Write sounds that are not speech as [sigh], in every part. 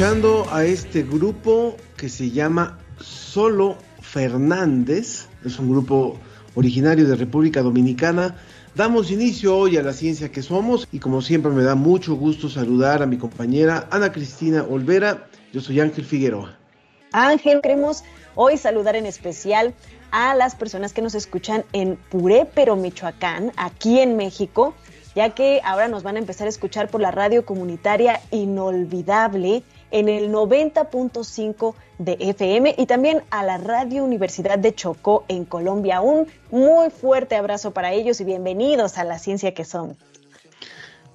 A este grupo que se llama Solo Fernández, es un grupo originario de República Dominicana. Damos inicio hoy a la ciencia que somos y como siempre me da mucho gusto saludar a mi compañera Ana Cristina Olvera. Yo soy Ángel Figueroa. Ángel, queremos hoy saludar en especial a las personas que nos escuchan en Puré, pero Michoacán, aquí en México, ya que ahora nos van a empezar a escuchar por la radio comunitaria inolvidable en el 90.5 de FM y también a la Radio Universidad de Chocó en Colombia. Un muy fuerte abrazo para ellos y bienvenidos a la ciencia que son.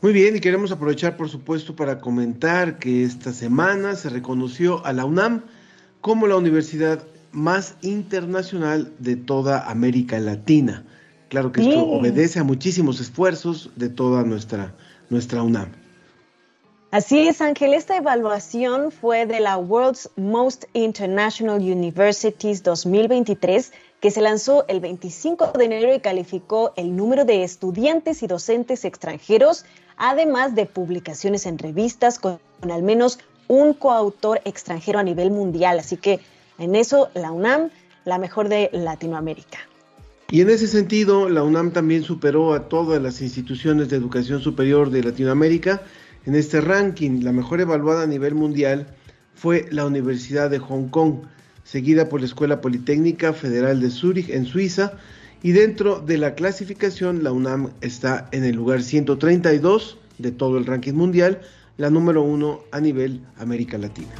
Muy bien, y queremos aprovechar, por supuesto, para comentar que esta semana se reconoció a la UNAM como la universidad más internacional de toda América Latina. Claro que esto obedece a muchísimos esfuerzos de toda nuestra, nuestra UNAM. Así es, Ángel. Esta evaluación fue de la World's Most International Universities 2023, que se lanzó el 25 de enero y calificó el número de estudiantes y docentes extranjeros, además de publicaciones en revistas con, al menos un coautor extranjero a nivel mundial. Así que en eso la UNAM, la mejor de Latinoamérica. Y en ese sentido, la UNAM también superó a todas las instituciones de educación superior de Latinoamérica en este ranking, la mejor evaluada a nivel mundial fue la Universidad de Hong Kong, seguida por la Escuela Politécnica Federal de Zúrich en Suiza, y dentro de la clasificación la UNAM está en el lugar 132 de todo el ranking mundial, la número uno a nivel América Latina.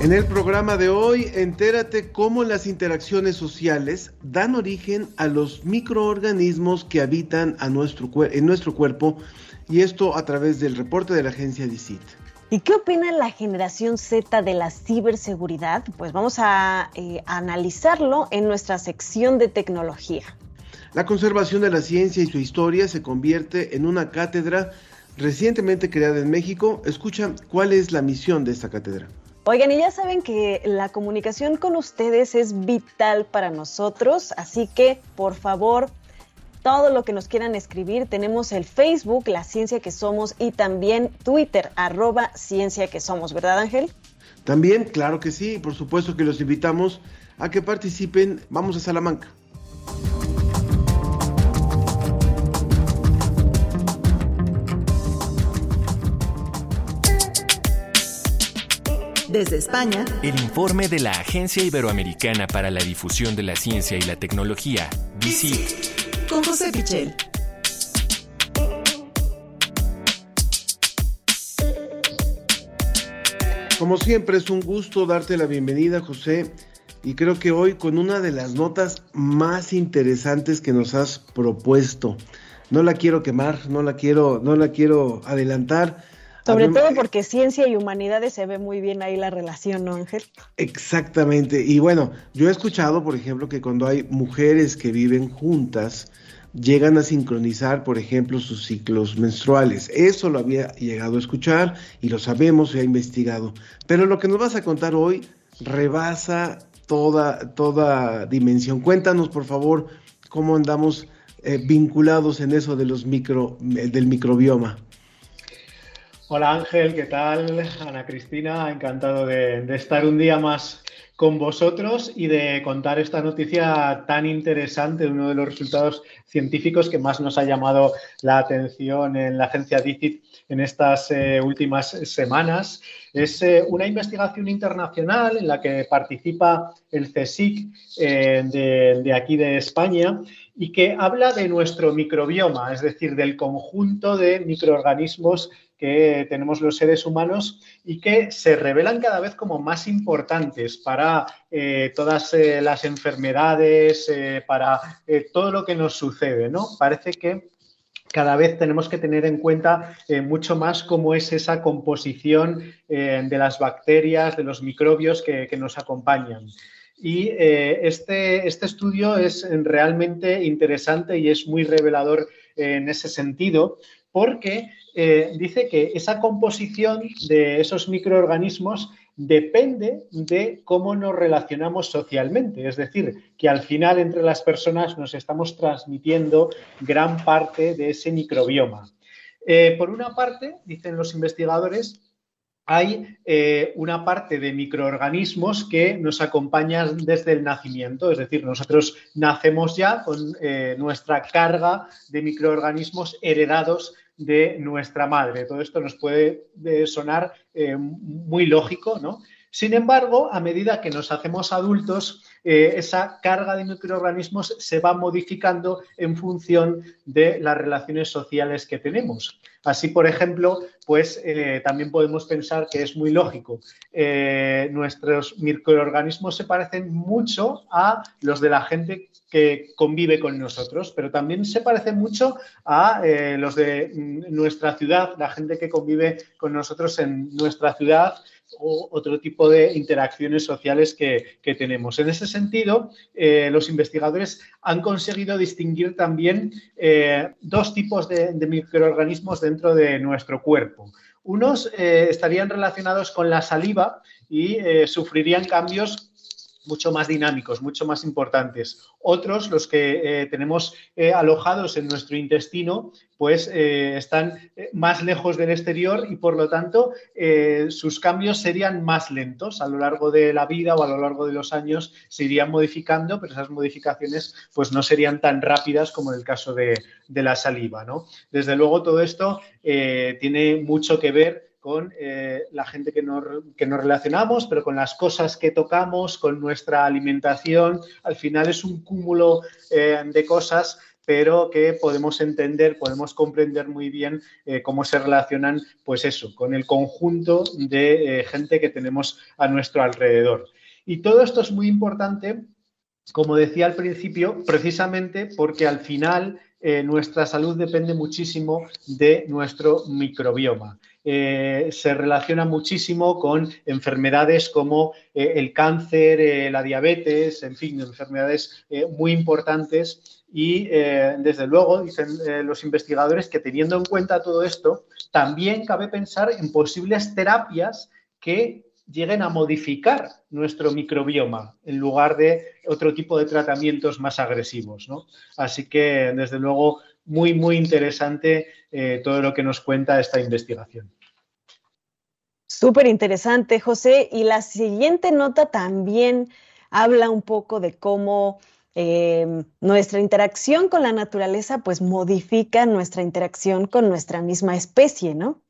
En el programa de hoy, entérate cómo las interacciones sociales dan origen a los microorganismos que habitan a nuestro, en nuestro cuerpo y esto a través del reporte de la agencia DICIT. ¿Y qué opina la generación Z de la ciberseguridad? Pues vamos a eh, analizarlo en nuestra sección de tecnología. La conservación de la ciencia y su historia se convierte en una cátedra recientemente creada en México. Escucha cuál es la misión de esta cátedra. Oigan, y ya saben que la comunicación con ustedes es vital para nosotros, así que por favor, todo lo que nos quieran escribir, tenemos el Facebook, La Ciencia que Somos, y también Twitter, arroba Ciencia que Somos, ¿verdad Ángel? También, claro que sí, por supuesto que los invitamos a que participen. Vamos a Salamanca. Desde España, el informe de la Agencia Iberoamericana para la Difusión de la Ciencia y la Tecnología, DICIT. Con José Pichel. Como siempre es un gusto darte la bienvenida, José, y creo que hoy con una de las notas más interesantes que nos has propuesto. No la quiero quemar, no la quiero, no la quiero adelantar, sobre todo porque ciencia y humanidades se ve muy bien ahí la relación, ¿no, Ángel? Exactamente. Y bueno, yo he escuchado, por ejemplo, que cuando hay mujeres que viven juntas, llegan a sincronizar, por ejemplo, sus ciclos menstruales. Eso lo había llegado a escuchar y lo sabemos, se ha investigado. Pero lo que nos vas a contar hoy rebasa toda, toda dimensión. Cuéntanos, por favor, cómo andamos eh, vinculados en eso de los micro, del microbioma. Hola Ángel, ¿qué tal? Ana Cristina, encantado de, estar un día más con vosotros y de contar esta noticia tan interesante, uno de los resultados científicos que más nos ha llamado la atención en la agencia DICIT en estas eh, últimas semanas. Es eh, una investigación internacional en la que participa el CSIC eh, de, de aquí de España y que habla de nuestro microbioma, es decir, del conjunto de microorganismos que tenemos los seres humanos y que se revelan cada vez como más importantes para eh, todas eh, las enfermedades, eh, para todo lo que nos sucede, ¿no? Parece que cada vez tenemos que tener en cuenta mucho más cómo es esa composición de las bacterias, de los microbios que, nos acompañan. Y este, este estudio es realmente interesante y es muy revelador en ese sentido, porque eh, dice que esa composición de esos microorganismos depende de cómo nos relacionamos socialmente. Es decir, que al final entre las personas nos estamos transmitiendo gran parte de ese microbioma. Eh, por una parte, dicen los investigadores, hay eh, una parte de microorganismos que nos acompañan desde el nacimiento, es decir, nosotros nacemos ya con nuestra carga de microorganismos heredados de nuestra madre. Todo esto nos puede eh, sonar muy lógico, ¿no? Sin embargo, a medida que nos hacemos adultos, eh, esa carga de microorganismos se va modificando en función de las relaciones sociales que tenemos. Así, por ejemplo, pues eh, también podemos pensar que es muy lógico. Eh, nuestros microorganismos se parecen mucho a los de la gente que convive con nosotros, pero también se parecen mucho a los de nuestra ciudad, la gente que convive con nosotros en nuestra ciudad o otro tipo de interacciones sociales que, tenemos. En ese sentido, eh, los investigadores han conseguido distinguir también eh, dos tipos de, microorganismos dentro de nuestro cuerpo. Unos eh, estarían relacionados con la saliva y sufrirían cambios mucho más dinámicos, mucho más importantes. Otros, los que eh, tenemos eh, alojados en nuestro intestino, pues eh, están más lejos del exterior y por lo tanto sus cambios serían más lentos a lo largo de la vida o a lo largo de los años se irían modificando, pero esas modificaciones pues no serían tan rápidas como en el caso de, de la saliva. ¿no? Desde luego todo esto tiene mucho que ver con eh, la gente que nos, relacionamos, pero con las cosas que tocamos, con nuestra alimentación. Al final es un cúmulo eh, de cosas pero que podemos entender, podemos comprender muy bien eh, cómo se relacionan, pues eso, con el conjunto de gente que tenemos a nuestro alrededor. Y todo esto es muy importante, como decía al principio, precisamente porque al final nuestra salud depende muchísimo de nuestro microbioma. Eh, se relaciona muchísimo con enfermedades como eh, el cáncer, eh, la diabetes, en fin, enfermedades muy importantes. Y desde luego, dicen los investigadores que teniendo en cuenta todo esto, también cabe pensar en posibles terapias que lleguen a modificar nuestro microbioma en lugar de otro tipo de tratamientos más agresivos. Así que, desde luego, muy, muy interesante todo lo que nos cuenta esta investigación. Súper interesante, José. Y la siguiente nota también habla un poco de cómo em, nuestra interacción con la naturaleza pues modifica nuestra interacción con nuestra misma especie, ¿no?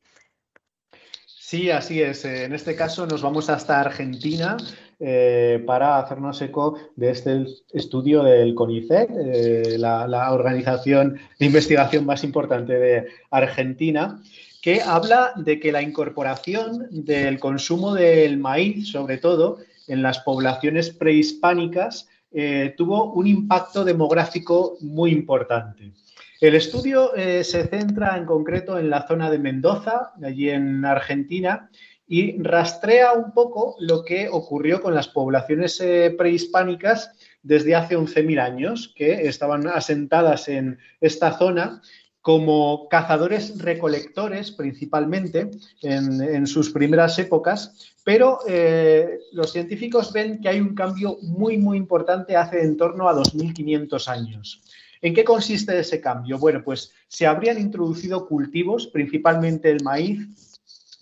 Sí, así es. En este caso nos vamos hasta Argentina eh, para hacernos eco de este estudio del CONICET, eh, la organización de investigación más importante de Argentina que habla de que la incorporación del consumo del maíz, sobre todo en las poblaciones prehispánicas, eh, tuvo un impacto demográfico muy importante. El estudio se centra en concreto en la zona de Mendoza, allí en Argentina, y rastrea un poco lo que ocurrió con las poblaciones eh, prehispánicas desde hace 11.000 años, que estaban asentadas en esta zona como cazadores recolectores principalmente en, sus primeras épocas, pero eh, los científicos ven que hay un cambio muy, muy importante hace en torno a 2.500 años. ¿En qué consiste ese cambio? Bueno, pues se habrían introducido cultivos, principalmente el maíz,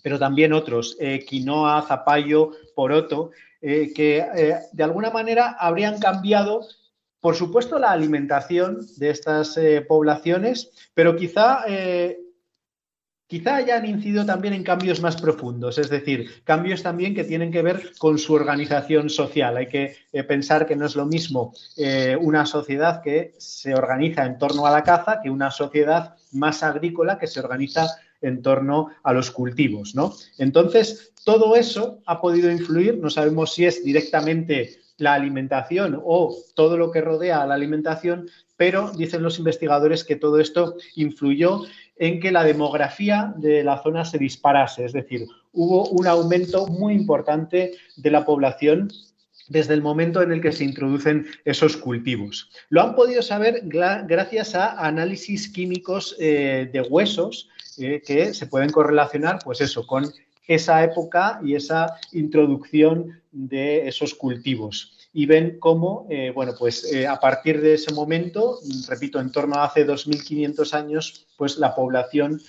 pero también otros, quinoa, zapallo, poroto, que de alguna manera habrían cambiado por supuesto, la alimentación de estas poblaciones, pero quizá quizá hayan incidido también en cambios más profundos, es decir, cambios también que tienen que ver con su organización social. Hay que eh, pensar que no es lo mismo eh, una sociedad que se organiza en torno a la caza que una sociedad más agrícola que se organiza en torno a los cultivos, ¿no? Entonces, todo eso ha podido influir, no sabemos si es directamente la alimentación o todo lo que rodea a la alimentación, pero dicen los investigadores que todo esto influyó en que la demografía de la zona se disparase, es decir, hubo un aumento muy importante de la población desde el momento en el que se introducen esos cultivos. Lo han podido saber gracias a análisis químicos eh, de huesos eh, que se pueden correlacionar, pues eso, con esa época y esa introducción de esos cultivos y ven cómo, eh, bueno, pues eh, a partir de ese momento, repito, en torno a hace 2.500 años, pues la población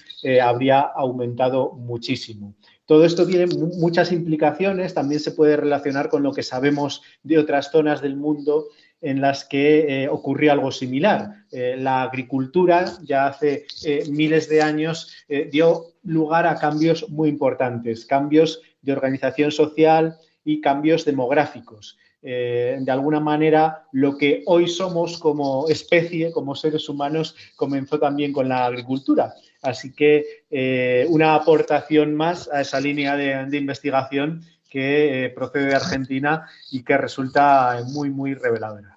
habría aumentado muchísimo. Todo esto tiene muchas implicaciones, también se puede relacionar con lo que sabemos de otras zonas del mundo en las que ocurrió algo similar. la agricultura ya hace miles de años dio lugar a cambios muy importantes, cambios de organización social y cambios demográficos. Eh, de alguna manera lo que hoy somos como especie, como seres humanos, comenzó también con la agricultura. Así que eh, una aportación más a esa línea de, investigación que eh, procede de Argentina y que resulta muy, muy reveladora.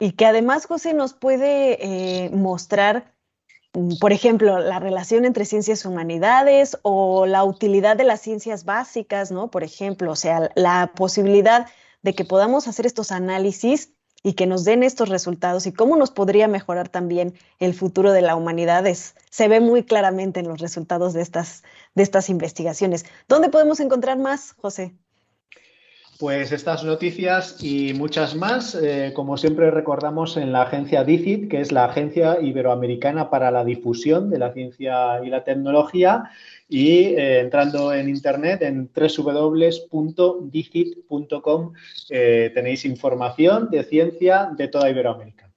Y, que además, José, nos puede mostrar Mm, por ejemplo, la relación entre ciencias y humanidades o la utilidad de las ciencias básicas, ¿no? Por ejemplo, o sea, la posibilidad de que podamos hacer estos análisis y que nos den estos resultados y cómo nos podría mejorar también el futuro de la humanidad se ve muy claramente en los resultados de estas, de estas investigaciones. ¿Dónde podemos encontrar más, José? Pues estas noticias y muchas más, eh, como siempre recordamos en la agencia DICIT, que es la Agencia Iberoamericana para la Difusión de la Ciencia y la Tecnología, y eh, entrando en internet en www.dicit.com eh, tenéis información de ciencia de toda Iberoamérica.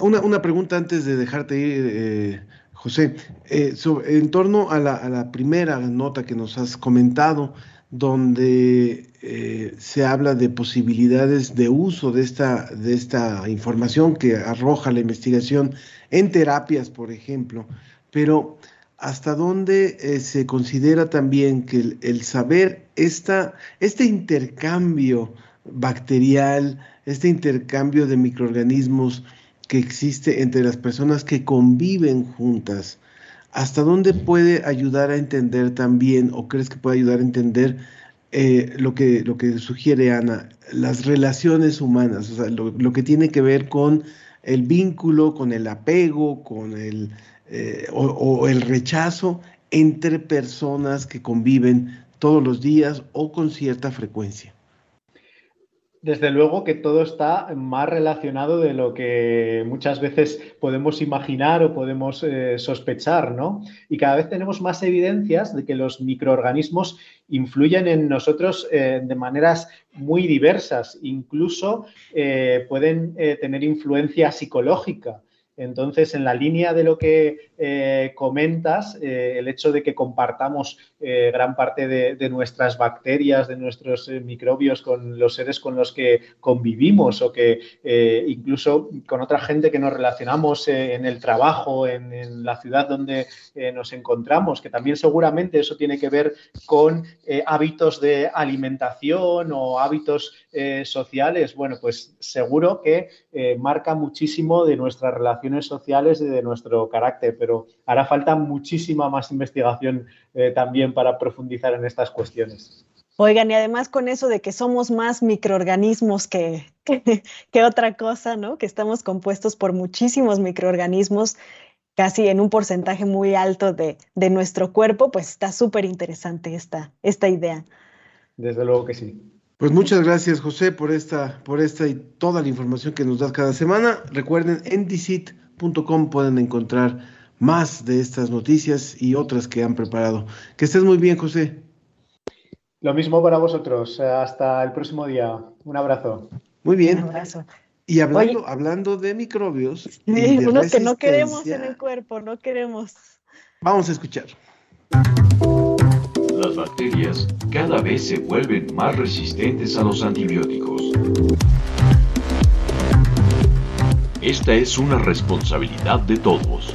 Una, pregunta antes de dejarte ir, José, en torno a la primera nota que nos has comentado, donde eh, se habla de posibilidades de uso de esta, de esta información que arroja la investigación en terapias, por ejemplo, pero hasta dónde eh, se considera también que el, saber esta, este intercambio bacterial, este intercambio de microorganismos que existe entre las personas que conviven juntas, ¿hasta dónde puede ayudar a entender también, o crees que puede ayudar a entender eh, lo, que, lo que sugiere Ana, las relaciones humanas, o sea, lo, que tiene que ver con el vínculo, con el apego, con el, eh, o el rechazo entre personas que conviven todos los días o con cierta frecuencia desde luego que todo está más relacionado de lo que muchas veces podemos imaginar o podemos eh, sospechar, ¿no? Y cada vez tenemos más evidencias de que los microorganismos influyen en nosotros eh, de maneras muy diversas, incluso eh, pueden tener influencia psicológica. Entonces, en la línea de lo que eh, comentas, eh, el hecho de que compartamos eh, gran parte de, nuestras bacterias, de nuestros microbios con los seres con los que convivimos o que incluso con otra gente que nos relacionamos en el trabajo, en, la ciudad donde nos encontramos, que también seguramente eso tiene que ver con hábitos de alimentación o hábitos sociales, bueno, pues seguro que marca muchísimo de nuestra relación sociales y de nuestro carácter, pero hará falta muchísima más investigación eh, también para profundizar en estas cuestiones. Oigan, y además con eso de que somos más microorganismos que, que, [laughs] otra cosa, ¿no? Que estamos compuestos por muchísimos microorganismos, casi en un porcentaje muy alto de, de nuestro cuerpo, pues está súper interesante esta, esta idea. Desde luego que sí. Pues muchas gracias, José, por esta, por esta y toda la información que nos das cada semana. Recuerden, en pueden encontrar más de estas noticias y otras que han preparado. Que estés muy bien, José. Lo mismo para vosotros. Hasta el próximo día. Un abrazo. Muy bien. Un abrazo. Y hablando, hablando de microbios. Sí, de unos que no queremos en el cuerpo, no queremos. Vamos a escuchar. Las bacterias cada vez se vuelven más resistentes a los antibióticos. Esta es una responsabilidad de todos.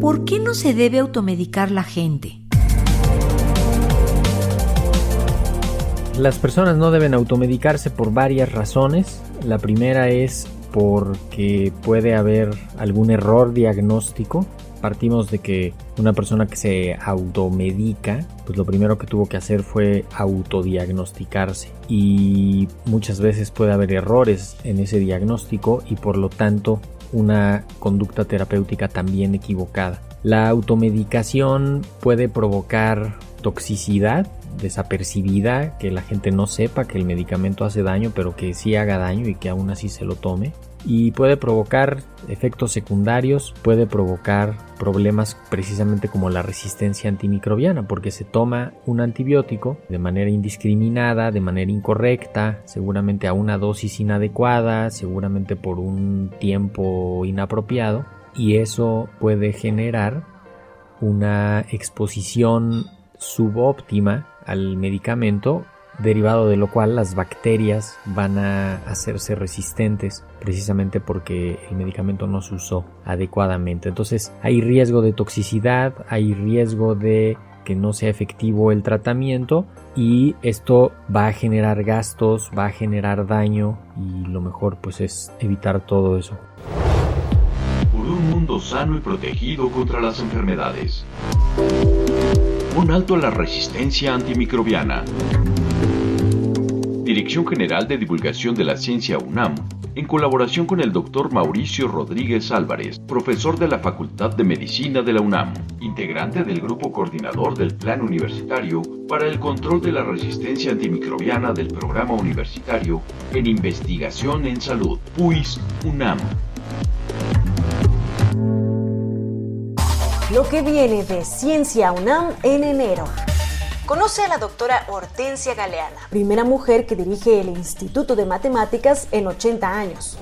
¿Por qué no se debe automedicar la gente? Las personas no deben automedicarse por varias razones. La primera es porque puede haber algún error diagnóstico. Partimos de que una persona que se automedica, pues lo primero que tuvo que hacer fue autodiagnosticarse. Y muchas veces puede haber errores en ese diagnóstico y por lo tanto una conducta terapéutica también equivocada. La automedicación puede provocar toxicidad desapercibida, que la gente no sepa que el medicamento hace daño, pero que sí haga daño y que aún así se lo tome. Y puede provocar efectos secundarios, puede provocar problemas precisamente como la resistencia antimicrobiana, porque se toma un antibiótico de manera indiscriminada, de manera incorrecta, seguramente a una dosis inadecuada, seguramente por un tiempo inapropiado, y eso puede generar una exposición subóptima al medicamento, derivado de lo cual las bacterias van a hacerse resistentes precisamente porque el medicamento no se usó adecuadamente. Entonces hay riesgo de toxicidad, hay riesgo de que no sea efectivo el tratamiento y esto va a generar gastos, va a generar daño y lo mejor pues es evitar todo eso. Por un mundo sano y protegido contra las enfermedades. Un alto a la resistencia antimicrobiana. Dirección General de Divulgación de la Ciencia UNAM, en colaboración con el Dr. Mauricio Rodríguez Álvarez, profesor de la Facultad de Medicina de la UNAM, integrante del Grupo Coordinador del Plan Universitario para el Control de la Resistencia Antimicrobiana del Programa Universitario en Investigación en Salud, PUIS UNAM. Lo que viene de Ciencia UNAM en enero. Conoce a la doctora Hortensia Galeana, primera mujer que dirige el Instituto de Matemáticas en 80 años.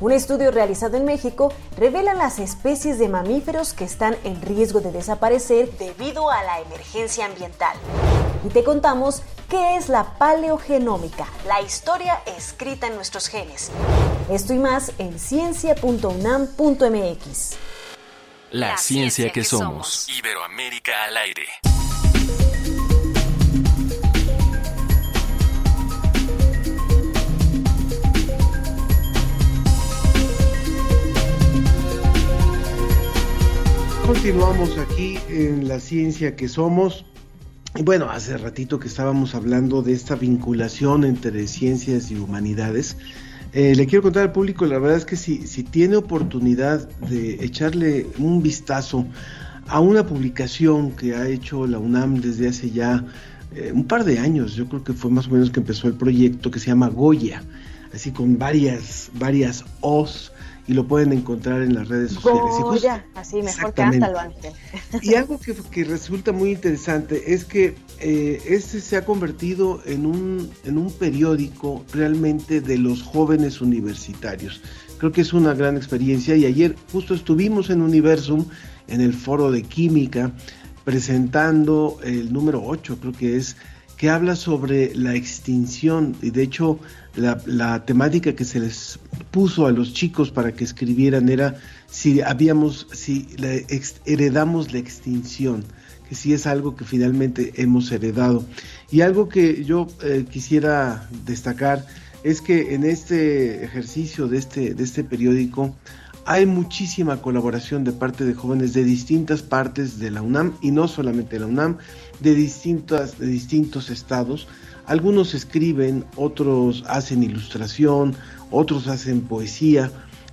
Un estudio realizado en México revela las especies de mamíferos que están en riesgo de desaparecer debido a la emergencia ambiental. Y te contamos qué es la paleogenómica, la historia escrita en nuestros genes. Esto y más en ciencia.unam.mx. La, ciencia, que, somos. Iberoamérica al aire. Continuamos aquí en la ciencia que somos. Y bueno, hace ratito que estábamos hablando de esta vinculación entre ciencias y humanidades. Eh, le quiero contar al público, la verdad es que si, si tiene oportunidad de echarle un vistazo a una publicación que ha hecho la UNAM desde hace ya eh, un par de años, yo creo que fue más o menos que empezó el proyecto que se llama Goya, así con varias, varias O's y lo pueden encontrar en las redes sociales. Y justo- Goya, así mejor Exactamente. cántalo, Ángel. y algo que, que resulta muy interesante es que eh, este se ha convertido en un, en un periódico realmente de los jóvenes universitarios. Creo que es una gran experiencia y ayer justo estuvimos en Universum, en el foro de química, presentando el número 8, creo que es, habla sobre la extinción y de hecho la, la temática que se les puso a los chicos para que escribieran era si habíamos, si la ex- heredamos la extinción, que sí es algo que finalmente hemos heredado. Y algo que yo eh, quisiera destacar es que en este ejercicio de este, de este periódico hay muchísima colaboración de parte de jóvenes de distintas partes de la UNAM y no solamente de la UNAM, de, distintas, de distintos estados. Algunos escriben, otros hacen ilustración, otros hacen poesía,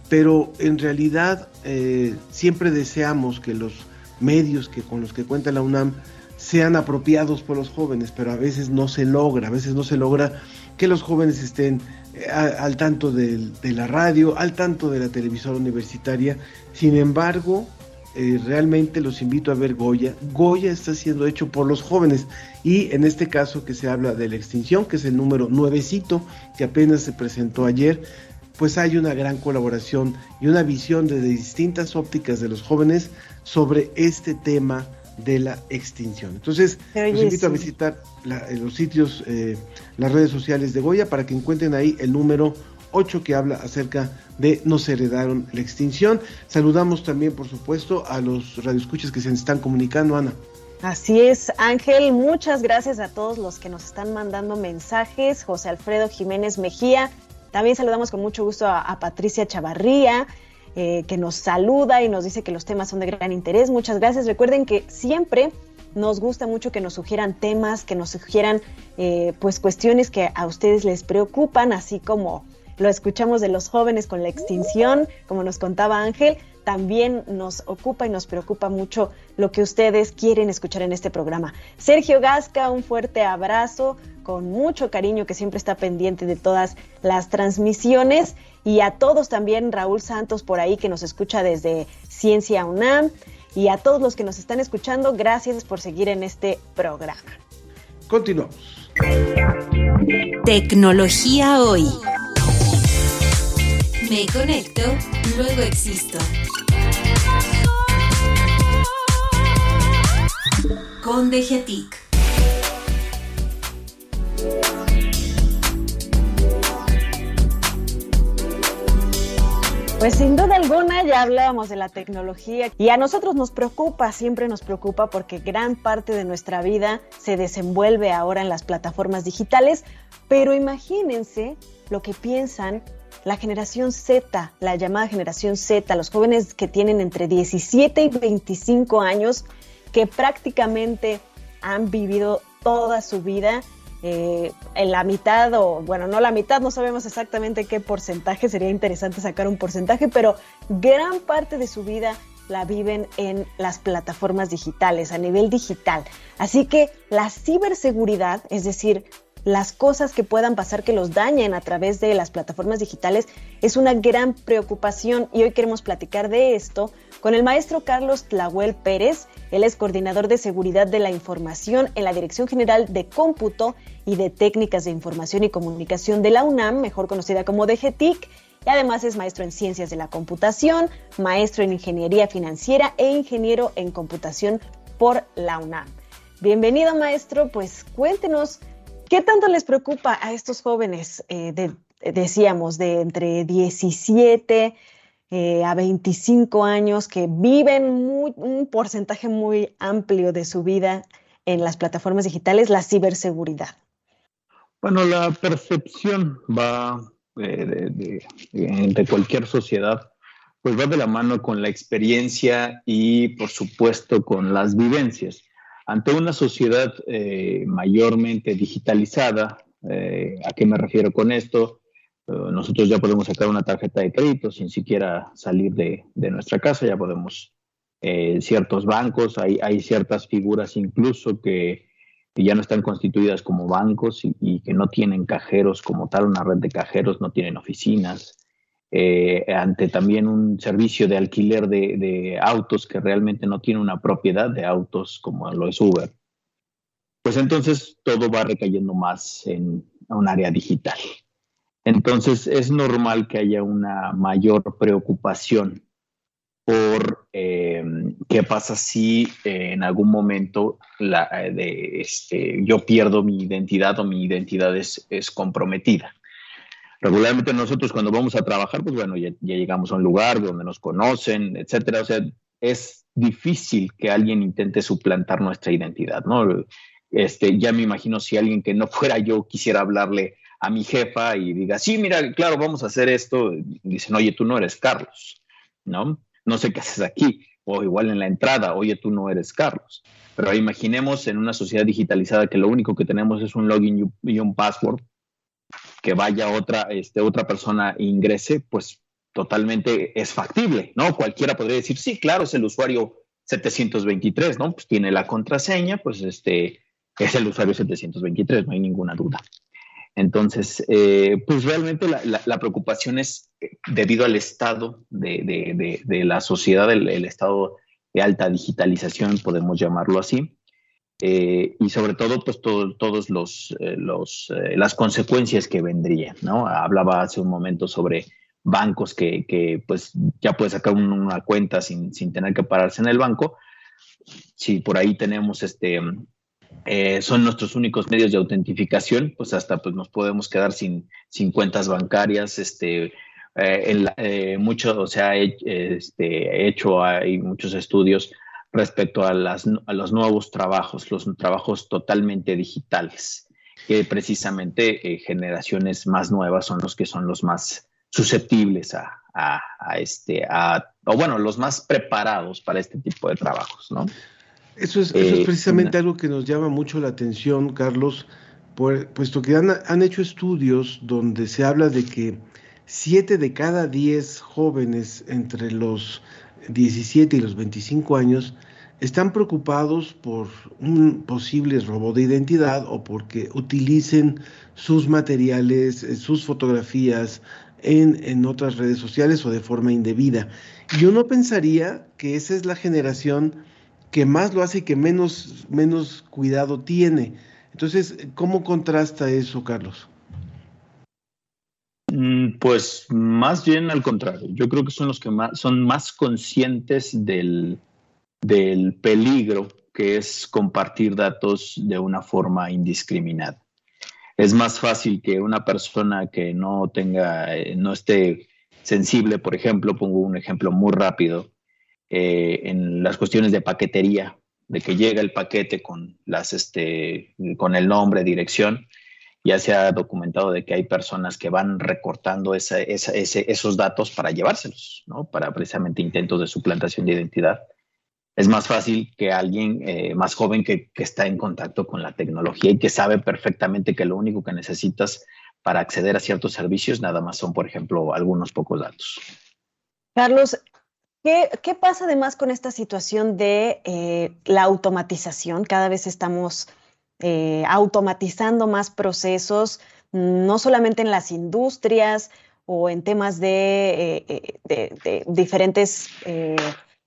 pero en realidad eh, siempre deseamos que los medios que con los que cuenta la UNAM sean apropiados por los jóvenes, pero a veces no se logra, a veces no se logra que los jóvenes estén al tanto de, la radio, al tanto de la televisora universitaria. Sin embargo, eh, realmente los invito a ver Goya. Goya está siendo hecho por los jóvenes y en este caso que se habla de la extinción, que es el número nuevecito que apenas se presentó ayer, pues hay una gran colaboración y una visión desde distintas ópticas de los jóvenes sobre este tema de la extinción. Entonces, los invito a visitar eh, los sitios, eh, las redes sociales de Goya para que encuentren ahí el número 8 que habla acerca de nos heredaron la extinción. Saludamos también, por supuesto, a los radioescuchas que se están comunicando, Ana. Así es, Ángel, muchas gracias a todos los que nos están mandando mensajes. José Alfredo Jiménez Mejía, también saludamos con mucho gusto a Patricia Chavarría, eh, que nos saluda y nos dice que los temas son de gran interés. Muchas gracias. Recuerden que siempre nos gusta mucho que nos sugieran temas, que nos sugieran eh, pues cuestiones que a ustedes les preocupan, así como lo escuchamos de los jóvenes con la extinción, como nos contaba Ángel también nos ocupa y nos preocupa mucho lo que ustedes quieren escuchar en este programa. Sergio Gasca, un fuerte abrazo, con mucho cariño que siempre está pendiente de todas las transmisiones y a todos también, Raúl Santos por ahí que nos escucha desde Ciencia UNAM y a todos los que nos están escuchando, gracias por seguir en este programa. Continuamos. Tecnología hoy. Me conecto, luego existo. Con Dejetic. Pues sin duda alguna ya hablábamos de la tecnología y a nosotros nos preocupa, siempre nos preocupa porque gran parte de nuestra vida se desenvuelve ahora en las plataformas digitales, pero imagínense lo que piensan la generación Z, la llamada generación Z, los jóvenes que tienen entre 17 y 25 años, que prácticamente han vivido toda su vida eh, en la mitad o bueno, no la mitad, no sabemos exactamente qué porcentaje, sería interesante sacar un porcentaje, pero gran parte de su vida la viven en las plataformas digitales, a nivel digital. Así que la ciberseguridad, es decir, las cosas que puedan pasar que los dañen a través de las plataformas digitales es una gran preocupación y hoy queremos platicar de esto con el maestro Carlos Tlahuel Pérez. Él es coordinador de seguridad de la información en la Dirección General de Cómputo y de Técnicas de Información y Comunicación de la UNAM, mejor conocida como DGTIC, y además es maestro en Ciencias de la Computación, maestro en Ingeniería Financiera e ingeniero en Computación por la UNAM. Bienvenido maestro, pues cuéntenos ¿Qué tanto les preocupa a estos jóvenes, eh, decíamos, de entre 17 eh, a 25 años que viven un porcentaje muy amplio de su vida en las plataformas digitales, la ciberseguridad? Bueno, la percepción va eh, de, cualquier sociedad, pues va de la mano con la experiencia y, por supuesto, con las vivencias. Ante una sociedad eh, mayormente digitalizada, eh, ¿a qué me refiero con esto? Eh, nosotros ya podemos sacar una tarjeta de crédito sin siquiera salir de, nuestra casa, ya podemos, ciertos bancos, hay, hay, ciertas figuras incluso que, ya no están constituidas como bancos y, que no tienen cajeros como tal, una red de cajeros, no tienen oficinas. Eh, ante también un servicio de alquiler de, autos que realmente no tiene una propiedad de autos como lo es Uber, pues entonces todo va recayendo más en un área digital. Entonces es normal que haya una mayor preocupación por eh, qué pasa si eh, en algún momento de, este, yo pierdo mi identidad o mi identidad es comprometida regularmente nosotros cuando vamos a trabajar, pues bueno, ya, llegamos a un lugar donde nos conocen, etcétera. O sea, es difícil que alguien intente suplantar nuestra identidad, ¿no? Este, ya me imagino si alguien que no fuera yo quisiera hablarle a mi jefa y diga, sí, mira, claro, vamos a hacer esto. Dicen, oye, tú no eres Carlos, ¿no? No sé qué haces aquí. O igual en la entrada, oye, tú no eres Carlos. Pero imaginemos en una sociedad digitalizada que lo único que tenemos es un login y un password que vaya otra, este, otra persona e ingrese, pues totalmente es factible, ¿no? Cualquiera podría decir, sí, claro, es el usuario 723, ¿no? Pues tiene la contraseña, pues este es el usuario 723, no hay ninguna duda. Entonces, eh, pues realmente la, preocupación es eh, debido al estado de, la sociedad, el, estado de alta digitalización, podemos llamarlo así, eh, y sobre todo, pues todos los, las consecuencias que vendrían, ¿no? Hablaba hace un momento sobre bancos que, pues ya puede sacar una cuenta sin, sin tener que pararse en el banco. Si por ahí tenemos este eh, son nuestros únicos medios de autentificación, pues hasta pues nos podemos quedar sin, cuentas bancarias, este, eh, eh, mucho se ha este, hecho, hay muchos estudios respecto a, las, a los nuevos trabajos, los trabajos totalmente digitales, que precisamente generaciones más nuevas son los que son los más susceptibles a, a, a este, a, o bueno, los más preparados para este tipo de trabajos, ¿no? Eso es, eh, precisamente algo que nos llama mucho la atención, Carlos, puesto que han, hecho estudios donde se habla de que siete de cada diez jóvenes entre los 17 y los 25 años están preocupados por un posible robo de identidad o porque utilicen sus materiales, eh, sus fotografías en, en, otras redes sociales o de forma indebida. Y uno pensaría que esa es la generación que más lo hace y que menos, menos cuidado tiene. Entonces, ¿cómo contrasta eso, Carlos? Mm, pues más bien al contrario. Yo creo que son los que son más conscientes del, del peligro que es compartir datos de una forma indiscriminada. Es más fácil que una persona que no tenga, eh, no esté sensible, por ejemplo, pongo un ejemplo muy rápido, eh, en las cuestiones de paquetería, de que llega el paquete con, las, este, con el nombre, dirección, ya se ha documentado de que hay personas que van recortando esos datos para llevárselos, ¿no? para precisamente intentos de suplantación de identidad. Es más fácil que alguien eh, más joven que, está en contacto con la tecnología y que sabe perfectamente que lo único que necesitas para acceder a ciertos servicios nada más son, por ejemplo, algunos pocos datos. Carlos, ¿Qué, pasa además con esta situación de eh, la automatización? Cada vez estamos eh, automatizando más procesos, no solamente en las industrias o en temas de, eh, diferentes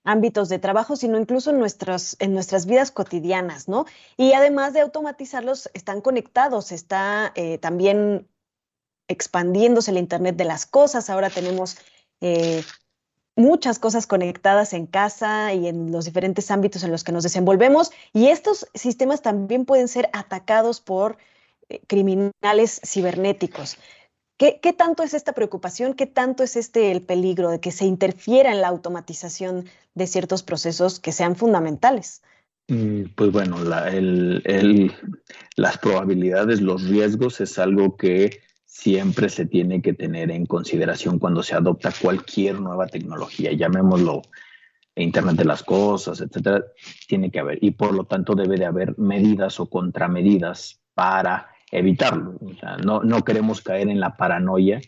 ámbitos de trabajo, sino incluso en, en nuestras vidas cotidianas, ¿no? Y además de automatizarlos, están conectados, está también expandiéndose el Internet de las cosas. Ahora tenemos muchas cosas conectadas en casa y en los diferentes ámbitos en los que nos desenvolvemos. Y estos sistemas también pueden ser atacados por eh, criminales cibernéticos. ¿Qué, tanto es esta preocupación? ¿Qué tanto es este el peligro de que se interfiera en la automatización de ciertos procesos que sean fundamentales? Mm, pues bueno, las probabilidades, los riesgos es algo que siempre se tiene que tener en consideración cuando se adopta cualquier nueva tecnología, llamémoslo Internet de las Cosas, etcétera, tiene que haber. Y por lo tanto debe de haber medidas o contramedidas para evitarlo. no, no queremos caer en la paranoia,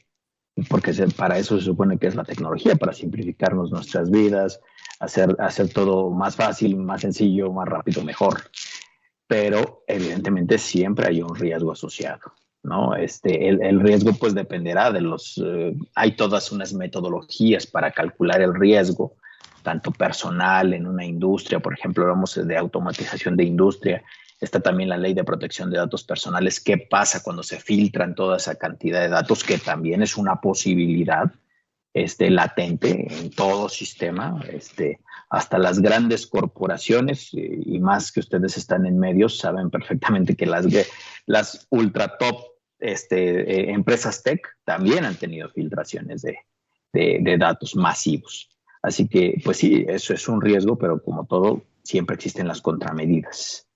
porque para eso se supone que es la tecnología, para simplificarnos nuestras vidas, hacer, hacer todo más fácil, más sencillo, más rápido, mejor. Pero evidentemente siempre hay un riesgo asociado. ¿No? Este, el, riesgo pues dependerá de los, eh, hay todas unas metodologías para calcular el riesgo, tanto personal en una industria, por ejemplo, hablamos de automatización de industria, está también la ley de protección de datos personales, qué pasa cuando se filtran toda esa cantidad de datos, que también es una posibilidad este, latente en todo sistema, este, hasta las grandes corporaciones eh, y más que ustedes están en medios, saben perfectamente que las, las ultra top este, eh, empresas tech también han tenido filtraciones de, datos masivos. Así que, pues sí, eso es un riesgo, pero como todo, siempre existen las contramedidas.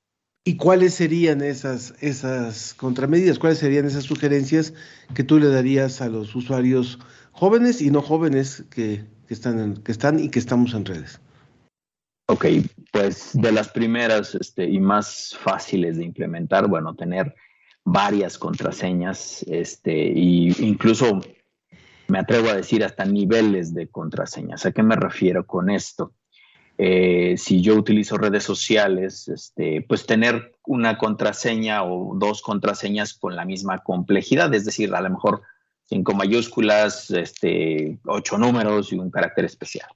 ¿Y cuáles serían esas, esas contramedidas? ¿Cuáles serían esas sugerencias que tú le darías a los usuarios jóvenes y no jóvenes que, están, que están y que estamos en redes? Ok, pues de las primeras este, y más fáciles de implementar, bueno, tener varias contraseñas, este, y incluso me atrevo a decir hasta niveles de contraseñas. ¿A qué me refiero con esto? eh, si yo utilizo redes sociales, este, pues tener una contraseña o dos contraseñas con la misma complejidad, es decir, a lo mejor cinco mayúsculas, este, ocho números y un carácter especial.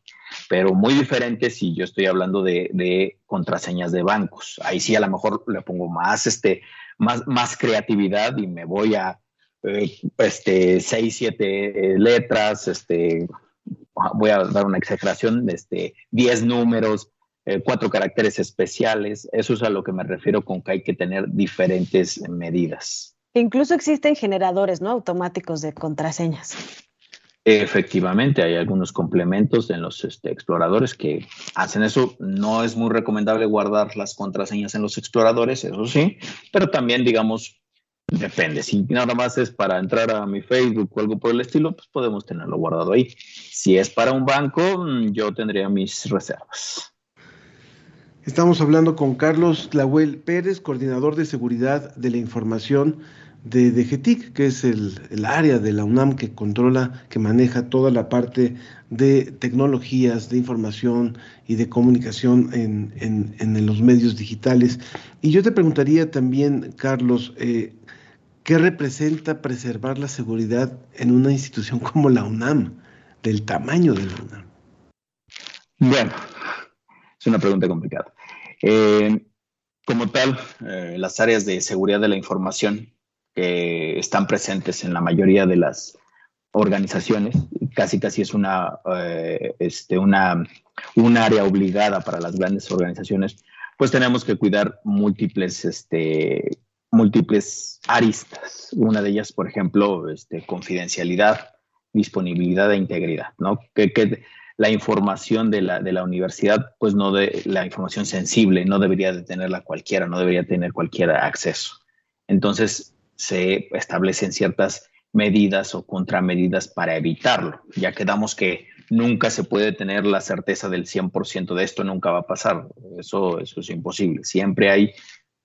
Pero muy diferente si yo estoy hablando de, contraseñas de bancos. Ahí sí a lo mejor le pongo más, este, más, más creatividad y me voy a eh, este, seis, siete eh, letras, este, voy a dar una exageración, este, 10 números, eh, cuatro caracteres especiales. Eso es a lo que me refiero con que hay que tener diferentes medidas. Incluso existen generadores ¿no? automáticos de contraseñas. Efectivamente, hay algunos complementos en los este, exploradores que hacen eso. No es muy recomendable guardar las contraseñas en los exploradores, eso sí, pero también, digamos, Depende, si nada más es para entrar a mi Facebook o algo por el estilo, pues podemos tenerlo guardado ahí. Si es para un banco, mm, yo tendría mis reservas. Estamos hablando con Carlos Lahuel Pérez, coordinador de seguridad de la información de DGTIC, que es el, área de la UNAM que controla, que maneja toda la parte de tecnologías, de información y de comunicación en, en, los medios digitales. Y yo te preguntaría también, Carlos, eh, ¿Qué representa preservar la seguridad en una institución [laughs] como la UNAM, del tamaño de la UNAM? Bueno, es una pregunta complicada. Eh, como tal, eh, las áreas de seguridad de la información que están presentes en la mayoría de las organizaciones, casi casi es una, eh, este, una, un área obligada para las grandes organizaciones, pues tenemos que cuidar múltiples este, múltiples aristas. Una de ellas, por ejemplo, este, confidencialidad, disponibilidad e integridad, ¿no? Que, la información de la, de la universidad, pues no de la información sensible, no debería de tenerla cualquiera, no debería tener cualquiera acceso. Entonces, se establecen ciertas medidas o contramedidas para evitarlo. Ya quedamos que nunca se puede tener la certeza del 100% de esto, nunca va a pasar. Eso, eso es imposible. Siempre hay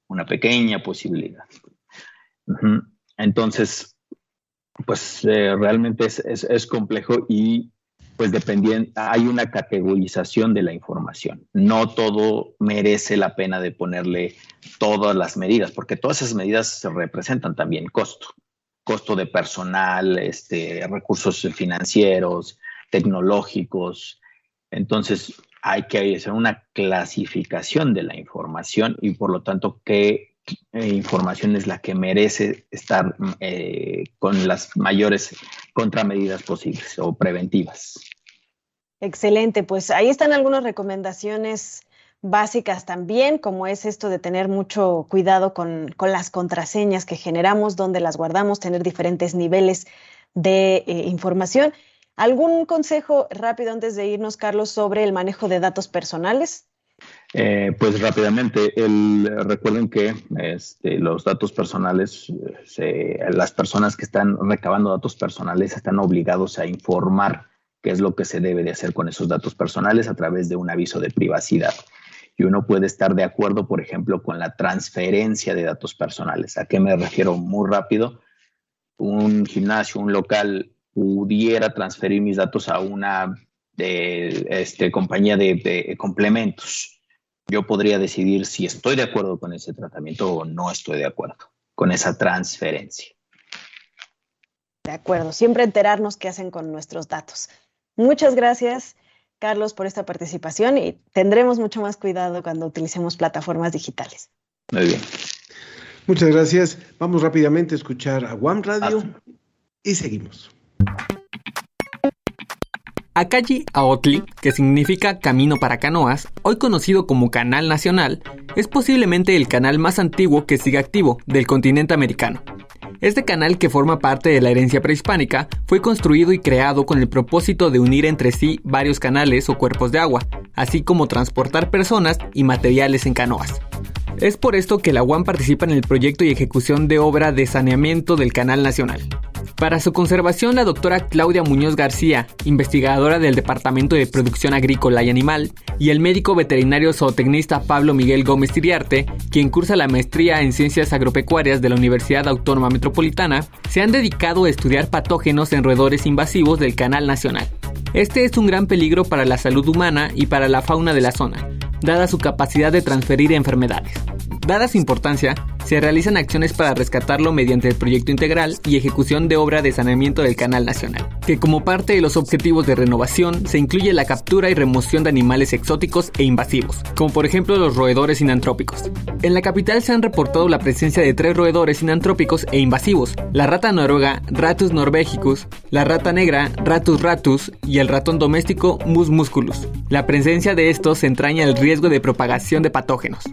una pequeña posibilidad. Entonces, pues eh, realmente es, complejo y pues dependiendo, hay una categorización de la información. No todo merece la pena de ponerle todas las medidas, porque todas esas medidas se representan también costo, costo de personal, este, recursos financieros, tecnológicos. Entonces, hay que hacer una clasificación de la información y por lo tanto qué eh, información es la que merece estar eh, con las mayores contramedidas posibles o preventivas. Excelente, pues ahí están algunas recomendaciones básicas también, como es esto de tener mucho cuidado con, las contraseñas que generamos, dónde las guardamos, tener diferentes niveles de eh, información. ¿Algún consejo rápido antes de irnos, Carlos, sobre el manejo de datos personales? Eh, pues rápidamente, recuerden que este, los datos personales, las personas que están recabando datos personales están obligados a informar qué es lo que se debe de hacer con esos datos personales a través de un aviso de privacidad. Y uno puede estar de acuerdo, por ejemplo, con la transferencia de datos personales. ¿A qué me refiero muy rápido? Un gimnasio, un local pudiera transferir mis datos a una de, este, compañía de, complementos, yo podría decidir si estoy de acuerdo con ese tratamiento o no estoy de acuerdo con esa transferencia. De acuerdo, siempre enterarnos qué hacen con nuestros datos. Muchas gracias, Carlos, por esta participación y tendremos mucho más cuidado cuando utilicemos plataformas digitales. Muy bien. Muchas gracias. Vamos rápidamente a escuchar a One Radio y seguimos. Akaji Aotli, que significa Camino para Canoas, hoy conocido como Canal Nacional, es posiblemente el canal más antiguo que sigue activo del continente americano. Este canal, que forma parte de la herencia prehispánica, fue construido y creado con el propósito de unir entre sí varios canales o cuerpos de agua, así como transportar personas y materiales en canoas. Es por esto que la UAM participa en el proyecto y ejecución de obra de saneamiento del Canal Nacional. Para su conservación, la doctora Claudia Muñoz García, investigadora del Departamento de Producción Agrícola y Animal, y el médico veterinario zootecnista Pablo Miguel Gómez Tiriarte, quien cursa la maestría en Ciencias Agropecuarias de la Universidad Autónoma Metropolitana, se han dedicado a estudiar patógenos en roedores invasivos del Canal Nacional. Este es un gran peligro para la salud humana y para la fauna de la zona, dada su capacidad de transferir enfermedades. Dada su importancia, se realizan acciones para rescatarlo mediante el proyecto integral y ejecución de obra de saneamiento del Canal Nacional, que como parte de los objetivos de renovación se incluye la captura y remoción de animales exóticos e invasivos, como por ejemplo los roedores inantrópicos. En la capital se han reportado la presencia de tres roedores inantrópicos e invasivos, la rata noruega Ratus norvegicus, la rata negra Ratus ratus y el ratón doméstico Mus musculus. La presencia de estos entraña el riesgo de propagación de patógenos.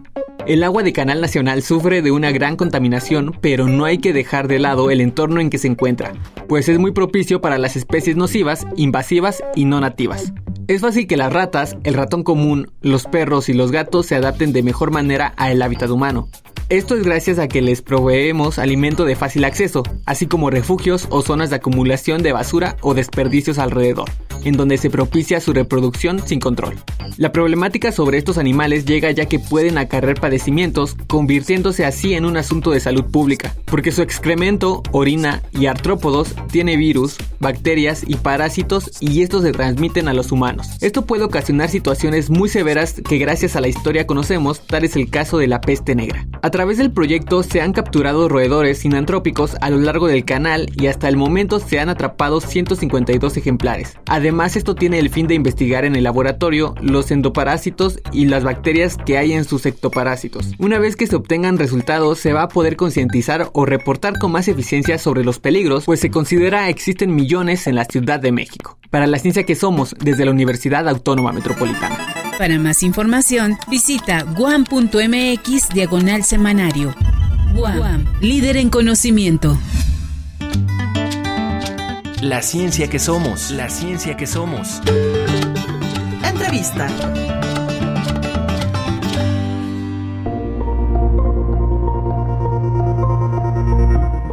El agua de Canal Nacional sufre de una gran contaminación, pero no hay que dejar de lado el entorno en que se encuentra, pues es muy propicio para las especies nocivas, invasivas y no nativas. Es fácil que las ratas, el ratón común, los perros y los gatos se adapten de mejor manera al hábitat humano. Esto es gracias a que les proveemos alimento de fácil acceso, así como refugios o zonas de acumulación de basura o desperdicios alrededor en donde se propicia su reproducción sin control. La problemática sobre estos animales llega ya que pueden acarrear padecimientos, convirtiéndose así en un asunto de salud pública, porque su excremento, orina y artrópodos tiene virus, bacterias y parásitos y estos se transmiten a los humanos. Esto puede ocasionar situaciones muy severas que gracias a la historia conocemos, tal es el caso de la peste negra. Través del proyecto se han capturado roedores sinantrópicos a lo largo del canal y hasta el momento se han atrapado 152 ejemplares. Además, esto tiene el fin de investigar en el laboratorio los endoparásitos y las bacterias que hay en sus ectoparásitos. Una vez que se obtengan resultados, se va a poder concientizar o reportar con más eficiencia sobre los peligros, pues se considera existen millones en la Ciudad de México. Para la ciencia que somos, desde la Universidad Autónoma Metropolitana. Para más información, visita guam.mx diagonal semanario. Guam, líder en conocimiento. La ciencia que somos, la ciencia que somos. Entrevista.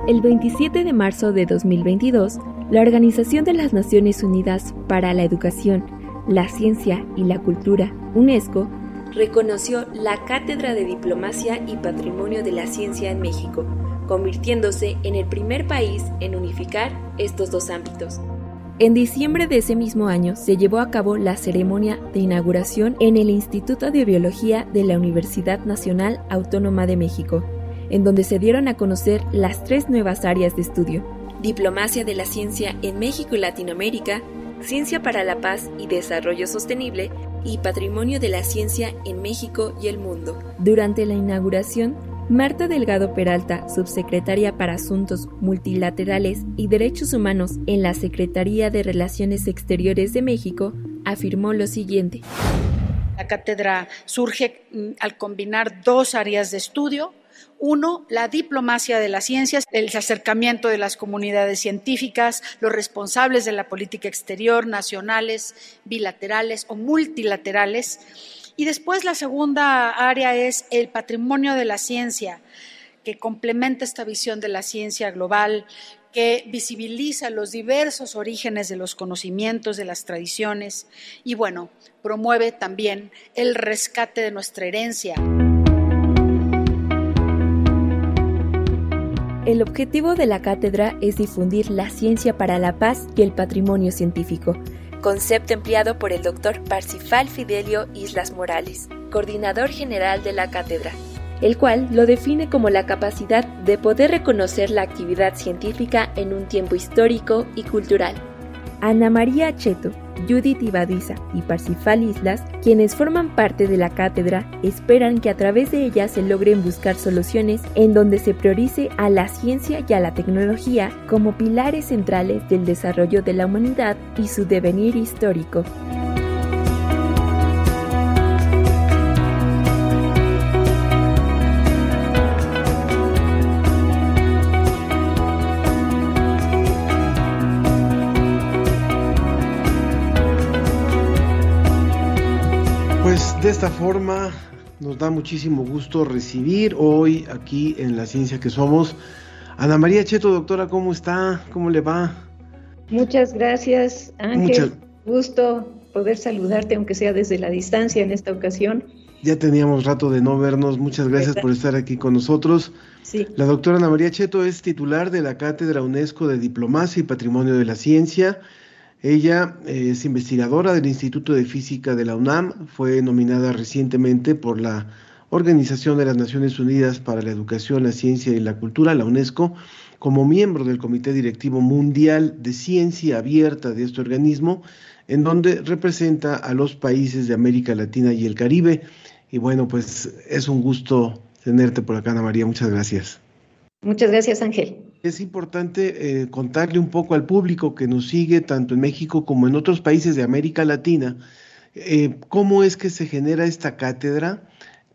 El 27 de marzo de 2022, la Organización de las Naciones Unidas para la Educación, la Ciencia y la Cultura, UNESCO, reconoció la Cátedra de Diplomacia y Patrimonio de la Ciencia en México convirtiéndose en el primer país en unificar estos dos ámbitos. En diciembre de ese mismo año se llevó a cabo la ceremonia de inauguración en el Instituto de Biología de la Universidad Nacional Autónoma de México, en donde se dieron a conocer las tres nuevas áreas de estudio, Diplomacia de la Ciencia en México y Latinoamérica, Ciencia para la Paz y Desarrollo Sostenible y Patrimonio de la Ciencia en México y el Mundo. Durante la inauguración, Marta Delgado Peralta, subsecretaria para Asuntos Multilaterales y Derechos Humanos en la Secretaría de Relaciones Exteriores de México, afirmó lo siguiente. La cátedra surge mm, al combinar dos áreas de estudio. Uno, la diplomacia de las ciencias, el acercamiento de las comunidades científicas, los responsables de la política exterior, nacionales, bilaterales o multilaterales y después la segunda área es el patrimonio de la ciencia, que complementa esta visión de la ciencia global, que visibiliza los diversos orígenes de los conocimientos, de las tradiciones y bueno, promueve también el rescate de nuestra herencia. El objetivo de la cátedra es difundir la ciencia para la paz y el patrimonio científico concepto empleado por el doctor Parsifal Fidelio Islas Morales, coordinador general de la cátedra, el cual lo define como la capacidad de poder reconocer la actividad científica en un tiempo histórico y cultural. Ana María Cheto, Judith Ibaduiza y Parsifal Islas, quienes forman parte de la cátedra, esperan que a través de ella se logren buscar soluciones en donde se priorice a la ciencia y a la tecnología como pilares centrales del desarrollo de la humanidad y su devenir histórico. De esta forma nos da muchísimo gusto recibir hoy aquí en La Ciencia que Somos. Ana María Cheto, doctora, ¿cómo está? ¿Cómo le va? Muchas gracias, Ángel. Gusto poder saludarte, aunque sea desde la distancia en esta ocasión. Ya teníamos rato de no vernos. Muchas gracias por estar aquí con nosotros. Sí. La doctora Ana María Cheto es titular de la Cátedra UNESCO de Diplomacia y Patrimonio de la Ciencia Ella es investigadora del Instituto de Física de la UNAM, fue nominada recientemente por la Organización de las Naciones Unidas para la Educación, la Ciencia y la Cultura, la UNESCO, como miembro del Comité Directivo Mundial de Ciencia Abierta de este organismo, en donde representa a los países de América Latina y el Caribe. Y bueno, pues es un gusto tenerte por acá, Ana María. Muchas gracias. Muchas gracias, Ángel. Es importante eh, contarle un poco al público que nos sigue tanto en México como en otros países de América Latina eh, cómo es que se genera esta cátedra,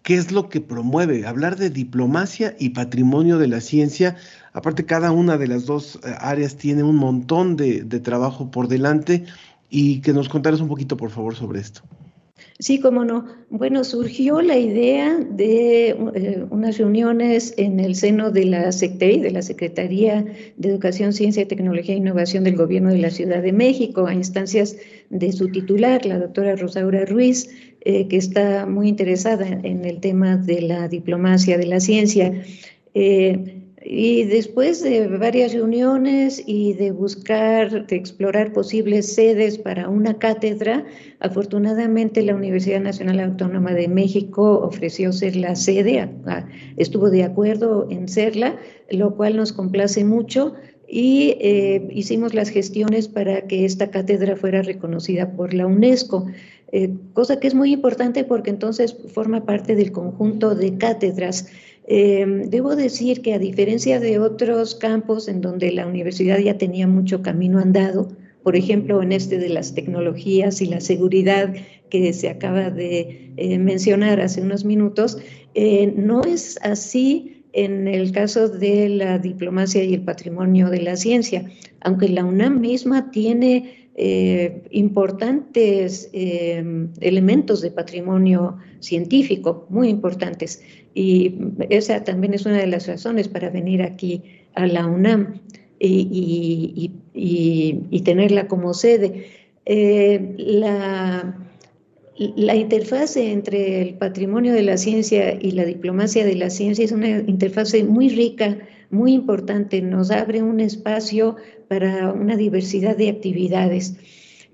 qué es lo que promueve, hablar de diplomacia y patrimonio de la ciencia. Aparte, cada una de las dos eh, áreas tiene un montón de, de trabajo por delante y que nos contaras un poquito, por favor, sobre esto. Sí, cómo no. Bueno, surgió la idea de eh, unas reuniones en el seno de la SECTEI, de la Secretaría de Educación, Ciencia, Tecnología e Innovación del Gobierno de la Ciudad de México, a instancias de su titular, la doctora Rosaura Ruiz, eh, que está muy interesada en el tema de la diplomacia de la ciencia. Eh, y después de varias reuniones y de buscar, de explorar posibles sedes para una cátedra, afortunadamente la Universidad Nacional Autónoma de México ofreció ser la sede, estuvo de acuerdo en serla, lo cual nos complace mucho y eh, hicimos las gestiones para que esta cátedra fuera reconocida por la UNESCO. Eh, cosa que es muy importante porque entonces forma parte del conjunto de cátedras Em, debo decir que a diferencia de otros campos en donde la universidad ya tenía mucho camino andado, por ejemplo, en este de las tecnologías y la seguridad que se acaba de eh, mencionar hace unos minutos, eh, no es así en el caso de la diplomacia y el patrimonio de la ciencia, aunque la UNAM misma tiene eh, importantes elementos de patrimonio científico, muy importantes. Y esa también es una de las razones para venir aquí a la UNAM y, tenerla como sede. Eh, la, la interfase entre el patrimonio de la ciencia y la diplomacia de la ciencia es una interfase muy rica, muy importante, nos abre un espacio para una diversidad de actividades.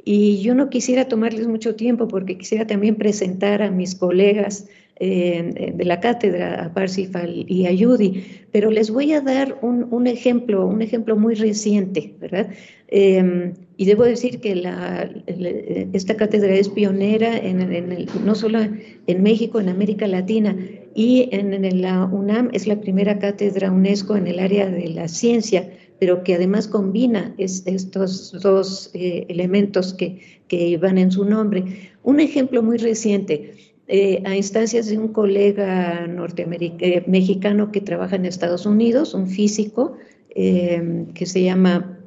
Y yo no quisiera tomarles mucho tiempo porque quisiera también presentar a mis colegas eh, de la cátedra, a Parsifal y a Judy, pero les voy a dar un, ejemplo, un ejemplo muy reciente, ¿verdad? Em, y debo decir que esta cátedra es pionera en, no solo en México, en América Latina, y en, la UNAM es la primera cátedra UNESCO en el área de la ciencia, pero que además combina estos dos eh, elementos que, que van en su nombre. Un ejemplo muy reciente, eh, a instancias de un colega norteamericano, eh, mexicano que trabaja en Estados Unidos, un físico eh, que se llama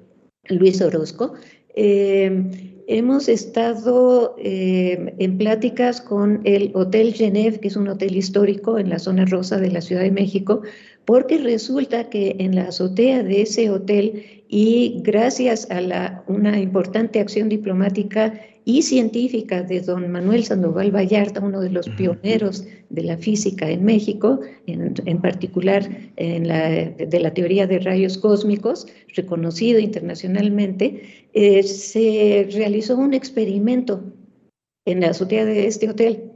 Luis Orozco. hemos estado en pláticas con el Hotel Genève, que es un hotel histórico en la zona rosa de la Ciudad de México, porque resulta que en la azotea de ese hotel y gracias a la, una importante acción diplomática y científica de don Manuel Sandoval Vallarta, uno de los pioneros de la física en México, en, particular en la, de la teoría de rayos cósmicos, reconocido internacionalmente, eh, se realizó un experimento en la azotea de este hotel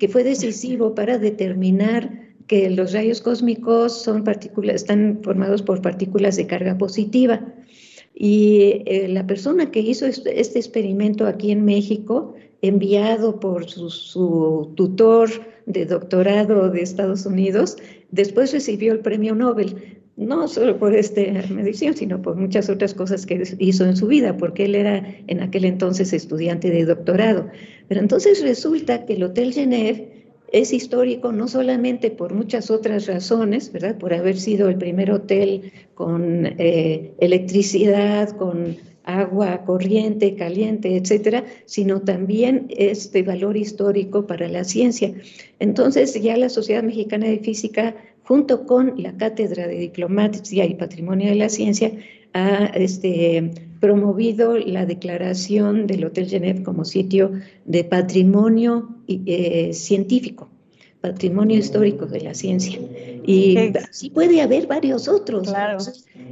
que fue decisivo para determinar que los rayos cósmicos son están formados por partículas de carga positiva y eh, la persona que hizo este, experimento aquí en México, enviado por su, tutor de doctorado de Estados Unidos, después recibió el premio Nobel, no solo por esta medición, sino por muchas otras cosas que hizo en su vida, porque él era en aquel entonces estudiante de doctorado. Pero entonces resulta que el Hotel Genève es histórico no solamente por muchas otras razones, ¿verdad? Por haber sido el primer hotel con eh, electricidad, con agua corriente, caliente, etcétera, sino también es de valor histórico para la ciencia. Entonces, ya la Sociedad Mexicana de Física, junto con la Cátedra de Diplomacia y Patrimonio de la Ciencia, ha este, promovido la declaración del Hotel Genève como sitio de patrimonio eh, científico, patrimonio histórico de la ciencia. Y sí puede haber varios otros.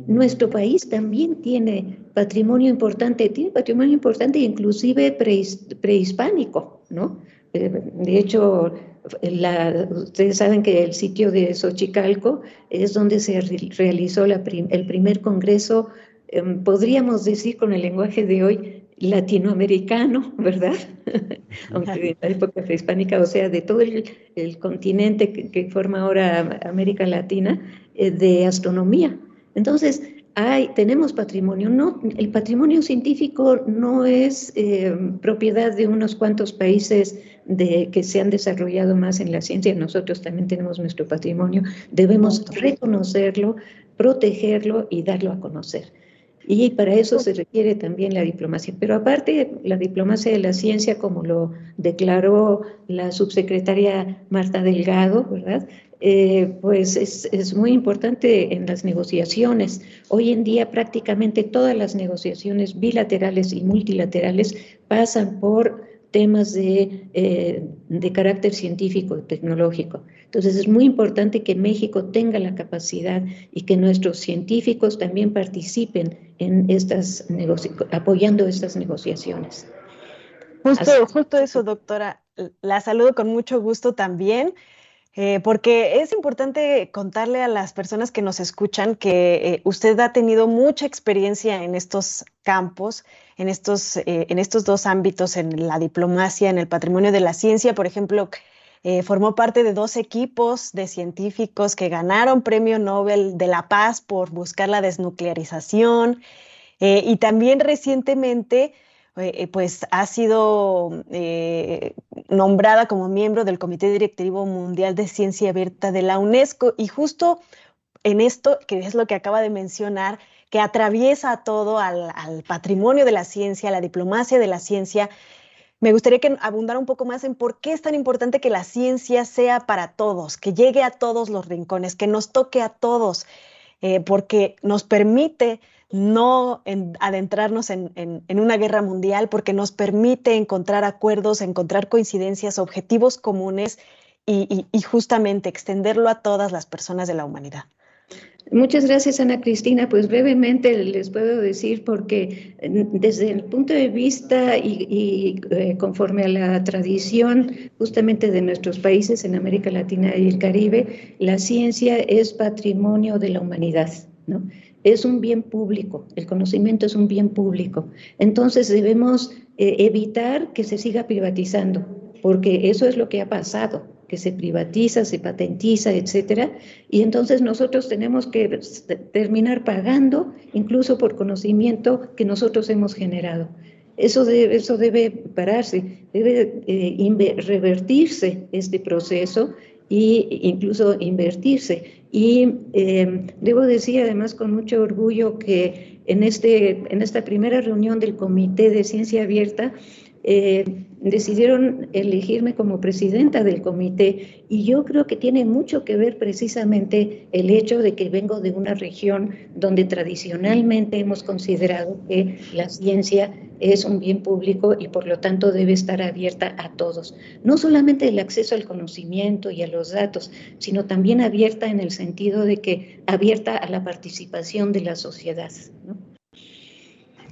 Nuestro país también tiene patrimonio importante, tiene patrimonio importante inclusive prehispánico, ¿no? Eh, de hecho, ustedes saben que el sitio de Xochicalco es donde se realizó el primer congreso, em, podríamos decir con el lenguaje de hoy, latinoamericano, [laughs] ¿verdad? [laughs] Aunque en la época prehispánica, o sea, de todo el, continente que, forma ahora América Latina, eh, de astronomía. Entonces, hay, tenemos patrimonio. No, el patrimonio científico no es eh, propiedad de unos cuantos países de, que se han desarrollado más en la ciencia. Nosotros también tenemos nuestro patrimonio. Debemos reconocerlo, protegerlo y darlo a conocer. Y para eso se requiere también la diplomacia. Pero aparte, la diplomacia de la ciencia, como lo declaró la subsecretaria Marta Delgado, ¿verdad? Eh, pues es, muy importante en las negociaciones. Hoy en día prácticamente todas las negociaciones bilaterales y multilaterales pasan por temas de, eh, de carácter científico y tecnológico. Entonces es muy importante que México tenga la capacidad y que nuestros científicos también participen en estas apoyando estas negociaciones. Justo, justo eso, doctora. La saludo con mucho gusto también. Eh, porque es importante contarle a las personas que nos escuchan que eh, usted ha tenido mucha experiencia en estos campos, en estos, eh, en estos dos ámbitos, en la diplomacia, en el patrimonio de la ciencia. Por ejemplo, formó parte de dos equipos de científicos que ganaron Premio Nobel de la Paz por buscar la desnuclearización. y también recientemente eh, eh, pues ha sido eh, nombrada como miembro del Comité Directivo Mundial de Ciencia Abierta de la UNESCO. Y justo en esto, que es lo que acaba de mencionar, que atraviesa todo al, patrimonio de la ciencia, la diplomacia de la ciencia, me gustaría que abundara un poco más en por qué es tan importante que la ciencia sea para todos, que llegue a todos los rincones, que nos toque a todos, porque nos permite no adentrarnos en, una guerra mundial porque nos permite encontrar acuerdos, encontrar coincidencias, objetivos comunes y, justamente extenderlo a todas las personas de la humanidad. Muchas gracias, Ana Cristina. Pues brevemente les puedo decir, porque desde el punto de vista y, eh, conforme a la tradición justamente de nuestros países en América Latina y el Caribe, la ciencia es patrimonio de la humanidad. ¿no? Es un bien público, el conocimiento es un bien público. Entonces debemos eh, evitar que se siga privatizando, porque eso es lo que ha pasado, que se privatiza, se patentiza, etcétera, y entonces nosotros tenemos que terminar pagando incluso por conocimiento que nosotros hemos generado. Eso debe, eso debe pararse, debe eh, revertirse este proceso e incluso invertirse. Y em, debo decir además con mucho orgullo que en, este, en esta primera reunión del Comité de Ciencia Abierta, eh, decidieron elegirme como presidenta del comité y yo creo que tiene mucho que ver precisamente el hecho de que vengo de una región donde tradicionalmente hemos considerado que la ciencia es un bien público y por lo tanto debe estar abierta a todos. No solamente el acceso al conocimiento y a los datos, sino también abierta en el sentido de que abierta a la participación de la sociedad.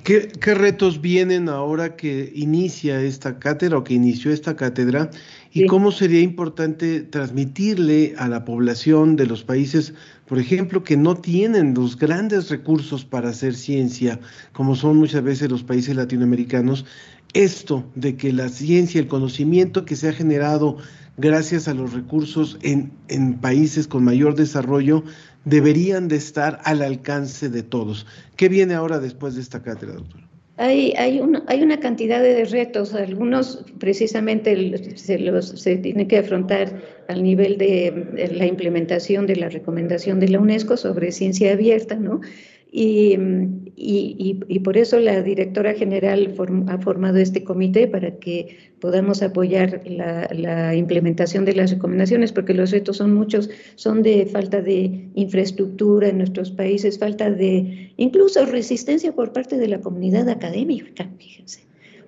¿Qué, retos vienen ahora que inicia esta cátedra o que inició esta cátedra? ¿Y cómo sería importante transmitirle a la población de los países, por ejemplo, que no tienen los grandes recursos para hacer ciencia, como son muchas veces los países latinoamericanos, esto de que la ciencia, el conocimiento que se ha generado gracias a los recursos en, en países con mayor desarrollo, deberían de estar al alcance de todos. ¿Qué viene ahora después de esta cátedra, doctor? Hay, hay, hay una cantidad de retos, algunos precisamente se, los, se tienen que afrontar al nivel de la implementación de la recomendación de la UNESCO sobre ciencia abierta, ¿no? Y, y, y, por eso la directora general ha formado este comité para que podamos apoyar la, la, implementación de las recomendaciones, porque los retos son muchos, son de falta de infraestructura en nuestros países, falta de incluso resistencia por parte de la comunidad académica, fíjense.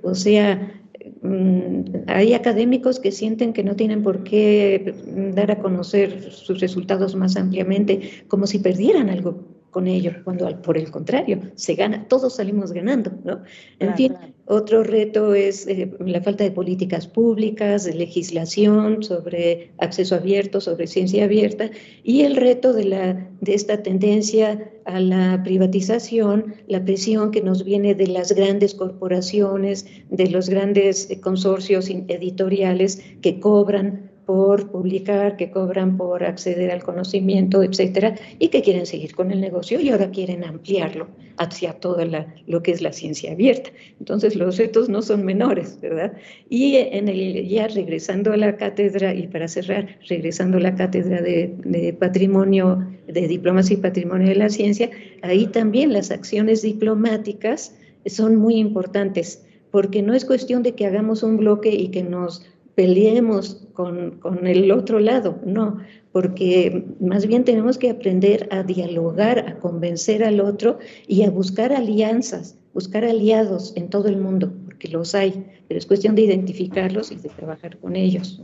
O sea, mm, hay académicos que sienten que no tienen por qué dar a conocer sus resultados más ampliamente, como si perdieran algo con ello, cuando por el contrario, se gana, todos salimos ganando, ¿no? En fin, otro reto es eh, la falta de políticas públicas, de legislación sobre acceso abierto, sobre ciencia abierta, y el reto de, la, de esta tendencia a la privatización, la presión que nos viene de las grandes corporaciones, de los grandes eh, consorcios editoriales que cobran por publicar, que cobran por acceder al conocimiento, etcétera, y que quieren seguir con el negocio y ahora quieren ampliarlo hacia todo lo que es la ciencia abierta. Entonces, los retos no son menores, ¿verdad? Y en el, ya regresando a la cátedra, y para cerrar, regresando a la cátedra de, de patrimonio, de diplomacia y patrimonio de la ciencia, ahí también las acciones diplomáticas son muy importantes, porque no es cuestión de que hagamos un bloque y que nos peleemos con, con, el otro lado, no, porque más bien tenemos que aprender a dialogar, a convencer al otro y a buscar alianzas, buscar aliados en todo el mundo, porque los hay, pero es cuestión de identificarlos y de trabajar con ellos.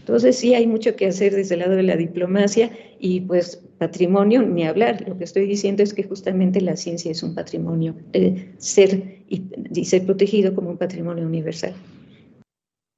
Entonces sí hay mucho que hacer desde el lado de la diplomacia y pues patrimonio, ni hablar. Lo que estoy diciendo es que justamente la ciencia es un patrimonio, de ser y, y ser protegido como un patrimonio universal.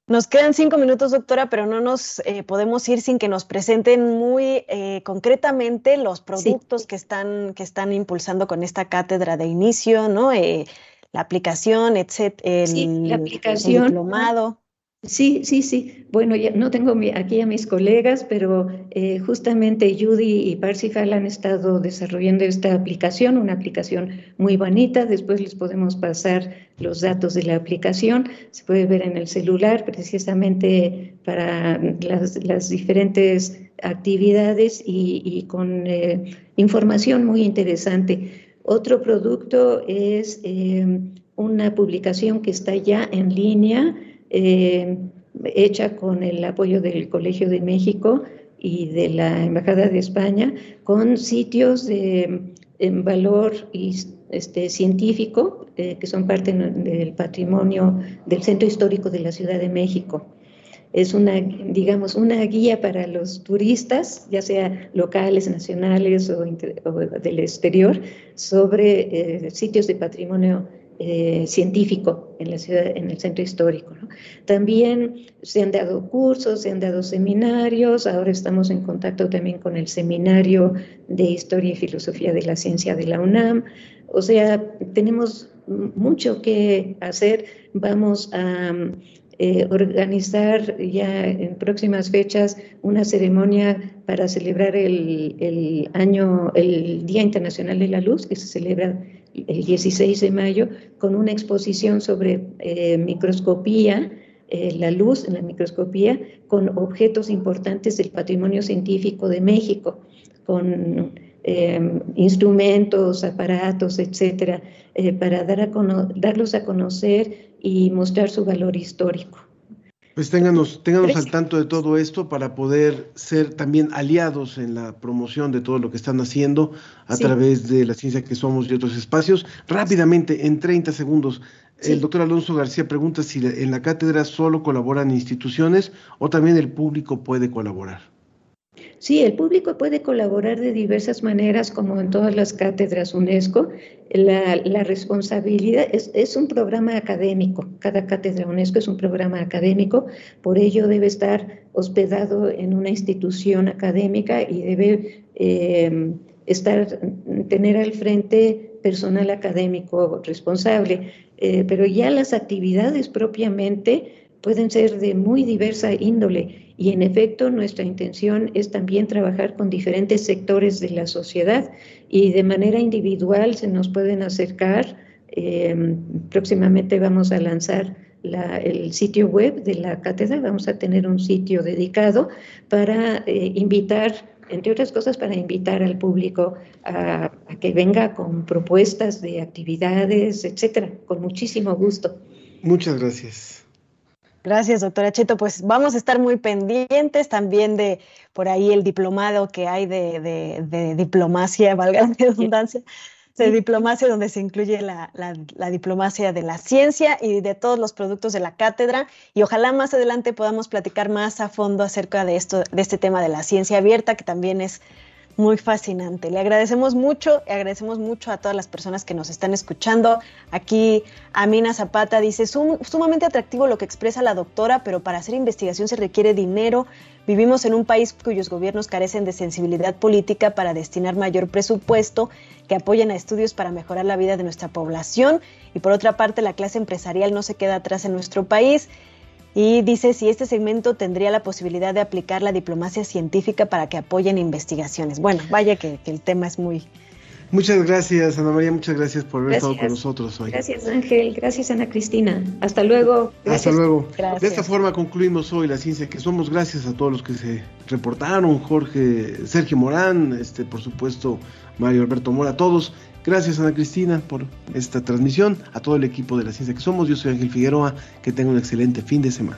Nos quedan cinco minutos, doctora, pero no nos eh, podemos ir sin que nos presenten muy eh, concretamente los productos que, están, que están impulsando con esta cátedra de inicio, ¿no? Eh, la aplicación, etcétera, el, la aplicación, el diplomado. Sí, sí, sí. Bueno, ya no tengo aquí a mis colegas, pero eh, justamente Judy y Parsifal han estado desarrollando esta aplicación, una aplicación muy bonita. Después les podemos pasar los datos de la aplicación. Se puede ver en el celular precisamente para las, diferentes actividades y, con eh, información muy interesante. Otro producto es eh, una publicación que está ya en línea eh, hecha con el apoyo del Colegio de México y de la Embajada de España, con sitios de valor este, científico eh, que son parte del patrimonio del Centro Histórico de la Ciudad de México. Es una, digamos, una guía para los turistas, ya sea locales, nacionales o, del exterior, sobre eh, sitios de patrimonio eh, científico en la ciudad, en el centro histórico. También se han dado cursos, se han dado seminarios, ahora estamos en contacto también con el seminario de Historia y Filosofía de la Ciencia de la UNAM. O sea, tenemos mucho que hacer. Vamos a eh, organizar ya en próximas fechas una ceremonia para celebrar el, el, año, el Día Internacional de la Luz, que se celebra el 16 de mayo, con una exposición sobre eh, microscopía, eh, la luz en la microscopía, con objetos importantes del patrimonio científico de México, con eh, instrumentos, aparatos, etcétera, para dar darlos a conocer y mostrar su valor histórico. Pues ténganos, ténganos al tanto de todo esto para poder ser también aliados en la promoción de todo lo que están haciendo a través de la ciencia que somos y otros espacios. Rápidamente, en 30 segundos, el doctor Alonso García pregunta si en la cátedra solo colaboran instituciones o también el público puede colaborar. Sí, el público puede colaborar de diversas maneras, como en todas las cátedras UNESCO. La, responsabilidad es, un programa académico. Cada cátedra UNESCO es un programa académico, por ello debe estar hospedado en una institución académica y debe eh, estar, tener al frente personal académico responsable. Eh, pero ya las actividades propiamente pueden ser de muy diversa índole y en efecto, nuestra intención es también trabajar con diferentes sectores de la sociedad y de manera individual se nos pueden acercar. Em, próximamente vamos a lanzar el sitio web de la cátedra, vamos a tener un sitio dedicado para eh, invitar, entre otras cosas, para invitar al público a, a que venga con propuestas de actividades, etcétera, con muchísimo gusto. Muchas gracias. Gracias, doctora Cheto. Pues vamos a estar muy pendientes también de por ahí el diplomado que hay de, diplomacia, [laughs] valga la redundancia, de diplomacia donde se incluye la, diplomacia de la ciencia y de todos los productos de la cátedra. Y ojalá más adelante podamos platicar más a fondo acerca de esto, de este tema de la ciencia abierta, que también es muy fascinante. Le agradecemos mucho, agradecemos mucho a todas las personas que nos están escuchando. Aquí Amina Zapata dice, sumamente atractivo lo que expresa la doctora, pero para hacer investigación se requiere dinero. Vivimos en un país cuyos gobiernos carecen de sensibilidad política para destinar mayor presupuesto que apoyen a estudios para mejorar la vida de nuestra población. Y por otra parte, la clase empresarial no se queda atrás en nuestro país y dice si este segmento tendría la posibilidad de aplicar la diplomacia científica para que apoyen investigaciones. Bueno, vaya que, el tema es muy... Muchas gracias, Ana María, muchas gracias por haber estado con nosotros hoy. Gracias, Ángel, gracias, Ana Cristina. Hasta luego. Hasta luego. De esta forma concluimos hoy la ciencia que somos. Gracias a todos los que se reportaron, Jorge, Sergio Morán, este, por supuesto, Mario Alberto Mora, a todos. Gracias Ana Cristina por esta transmisión, a todo el equipo de la ciencia que somos. Yo soy Ángel Figueroa, que tenga un excelente fin de semana.